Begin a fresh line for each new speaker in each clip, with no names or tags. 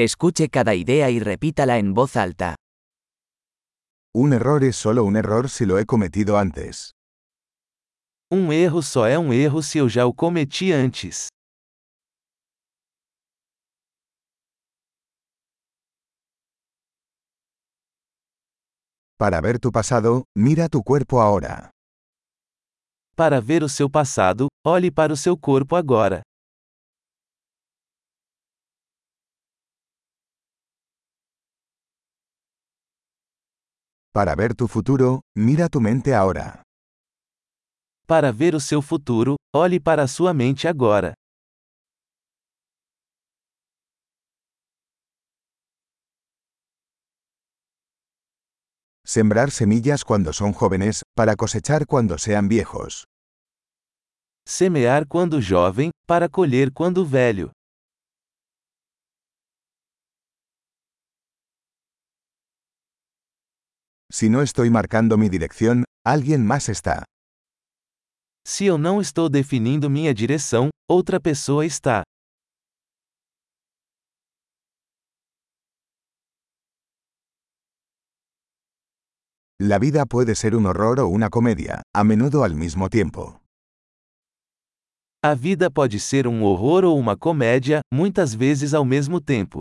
Escuche cada idea y repítala en voz alta.
Un error es solo un error si lo he cometido antes.
Um erro só é um erro se eu já o cometi antes.
Para ver tu pasado, mira tu cuerpo ahora.
Para ver o seu passado, olhe para o seu corpo agora.
Para ver tu futuro, mira tu mente ahora.
Para ver o seu futuro, olhe para a sua mente agora.
Sembrar semillas cuando son jóvenes, para cosechar cuando sean viejos.
Semear quando jovem, para colher quando velho.
Si no estoy marcando mi dirección, alguien más está.
Se eu não estou definindo minha direção, outra pessoa está.
La vida puede ser un horror o una comedia, a menudo al mismo tiempo.
A vida pode ser um horror ou uma comédia, muitas vezes ao mesmo tempo.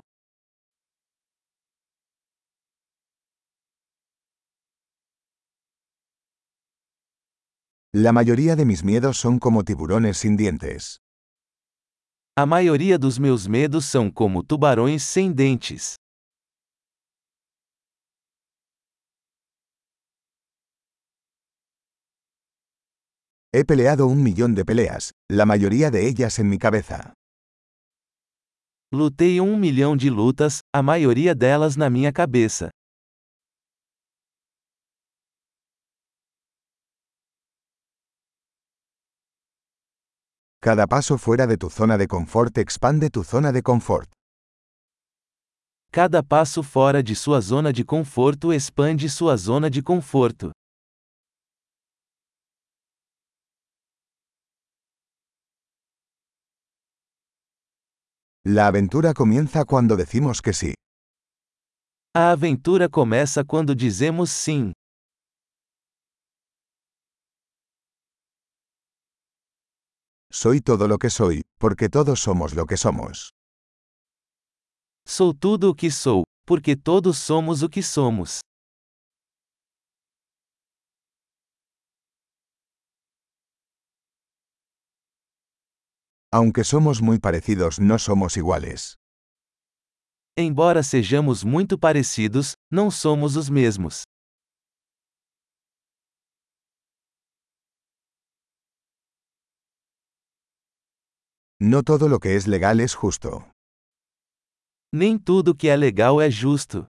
La mayoría de mis miedos son como tiburones sin dientes.
A maioria dos meus medos são como tubarões sem dentes.
He peleado un millón de peleas, la mayoría de ellas en mi cabeza.
Lutei um milhão de lutas, a maioria delas na minha cabeça.
Cada paso fuera de tu zona de confort expande tu zona de confort.
Cada passo fora de sua zona de conforto expande sua zona de conforto.
La aventura comienza cuando decimos que sí.
A aventura começa quando dizemos sim.
Soy todo lo que soy, porque todos somos lo que somos.
Sou tudo o que sou, porque todos somos o que somos.
Aunque somos muy parecidos, no somos iguales.
Embora sejamos muito parecidos, não somos os mesmos.
No todo lo que es legal es justo.
Nem tudo que é legal é justo.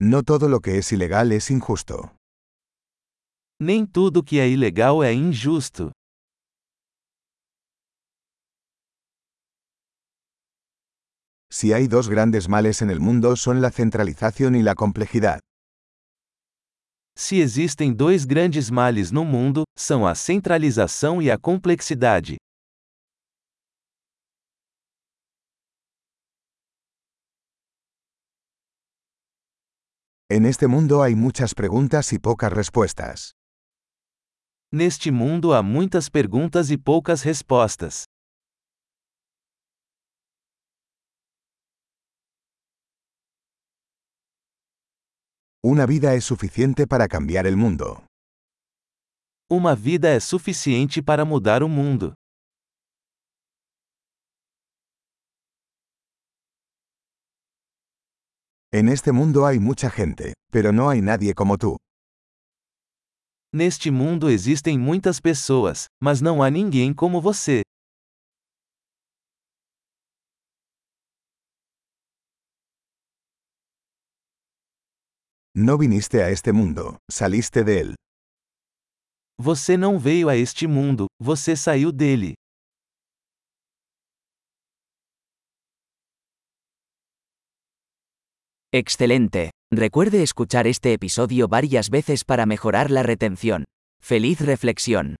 No todo lo que es ilegal es injusto.
Nem tudo que é ilegal é injusto.
Si hay dos grandes males en el mundo son la centralización y la complejidad.
Se existem dois grandes males no mundo, são a centralização e a complexidade.
En este mundo hay muchas preguntas y pocas respuestas.
Neste mundo há muitas perguntas e poucas respostas.
Una vida es suficiente para cambiar el mundo.
Uma vida é suficiente para mudar o mundo.
En este mundo hay mucha gente, pero no hay nadie como tú.
Neste mundo existem muitas pessoas, mas não há ninguém como você.
No viniste a este mundo, saliste de él.
Você não veio a este mundo, você saiu dele.
Excelente. Recuerde escuchar este episodio varias veces para mejorar la retención. ¡Feliz reflexión!